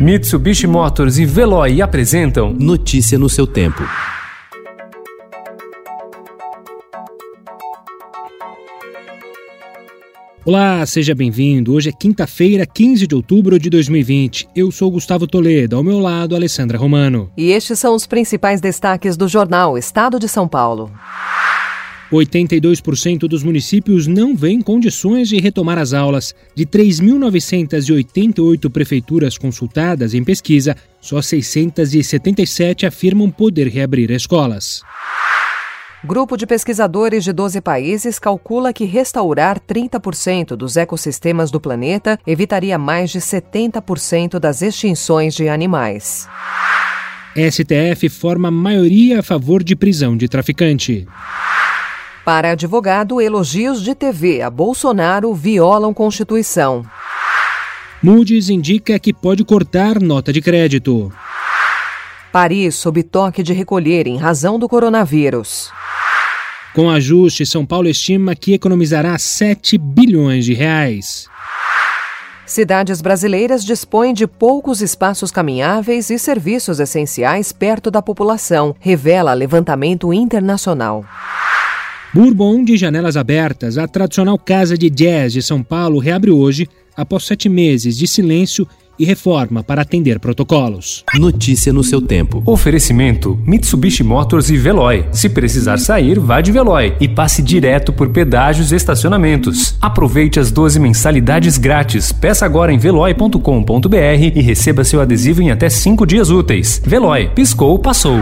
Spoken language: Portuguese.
Mitsubishi Motors e Veloy apresentam Notícia no seu tempo. Olá, seja bem-vindo. Hoje é quinta-feira, 15 de outubro de 2020. Eu sou Gustavo Toledo, ao meu lado, Alessandra Romano. E estes são os principais destaques do jornal Estado de São Paulo. 82% dos municípios não vêem condições de retomar as aulas. De 3.988 prefeituras consultadas em pesquisa, só 677 afirmam poder reabrir escolas. Grupo de pesquisadores de 12 países calcula que restaurar 30% dos ecossistemas do planeta evitaria mais de 70% das extinções de animais. STF forma maioria a favor de prisão de traficante. Para advogado, elogios de TV a Bolsonaro violam Constituição. Moody's indica que pode cortar nota de crédito. Paris sob toque de recolher em razão do coronavírus. Com ajuste, São Paulo estima que economizará 7 bilhões de reais. Cidades brasileiras dispõem de poucos espaços caminháveis e serviços essenciais perto da população, revela levantamento internacional. Bourbon de janelas abertas, a tradicional casa de jazz de São Paulo reabre hoje, após sete meses de silêncio e reforma para atender protocolos. Notícia no seu tempo. Oferecimento: Mitsubishi Motors e Veloy. Se precisar sair, vá de Veloy e passe direto por pedágios e estacionamentos. Aproveite as 12 mensalidades grátis. Peça agora em veloy.com.br e receba seu adesivo em até 5 dias úteis. Veloy, piscou, passou.